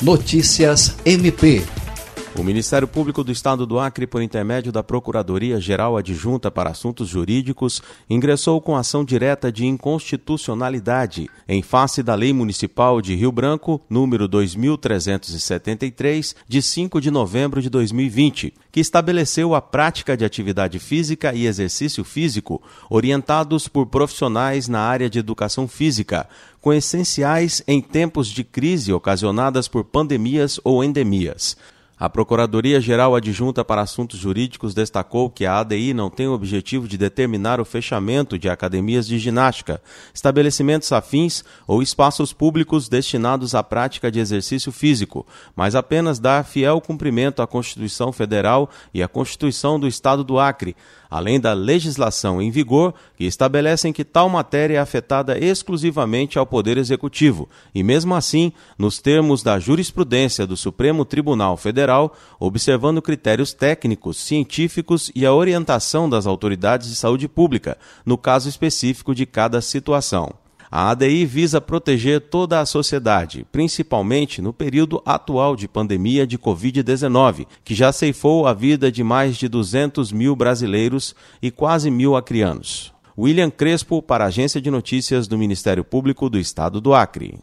Notícias MP o Ministério Público do Estado do Acre, por intermédio da Procuradoria-Geral Adjunta para Assuntos Jurídicos, ingressou com ação direta de inconstitucionalidade em face da Lei Municipal de Rio Branco, número 2373, de 5 de novembro de 2020, que estabeleceu a prática de atividade física e exercício físico orientados por profissionais na área de educação física, com essenciais em tempos de crise ocasionadas por pandemias ou endemias. A Procuradoria-Geral Adjunta para Assuntos Jurídicos destacou que a ADI não tem o objetivo de determinar o fechamento de academias de ginástica, estabelecimentos afins ou espaços públicos destinados à prática de exercício físico, mas apenas dar fiel cumprimento à Constituição Federal e à Constituição do Estado do Acre, além da legislação em vigor que estabelecem que tal matéria é afetada exclusivamente ao Poder Executivo, e mesmo assim, nos termos da jurisprudência do Supremo Tribunal Federal, Federal, observando critérios técnicos, científicos e a orientação das autoridades de saúde pública, no caso específico de cada situação. A ADI visa proteger toda a sociedade, principalmente no período atual de pandemia de Covid-19, que já ceifou a vida de mais de 200 mil brasileiros e quase mil acrianos. William Crespo, para a Agência de Notícias do Ministério Público do Estado do Acre.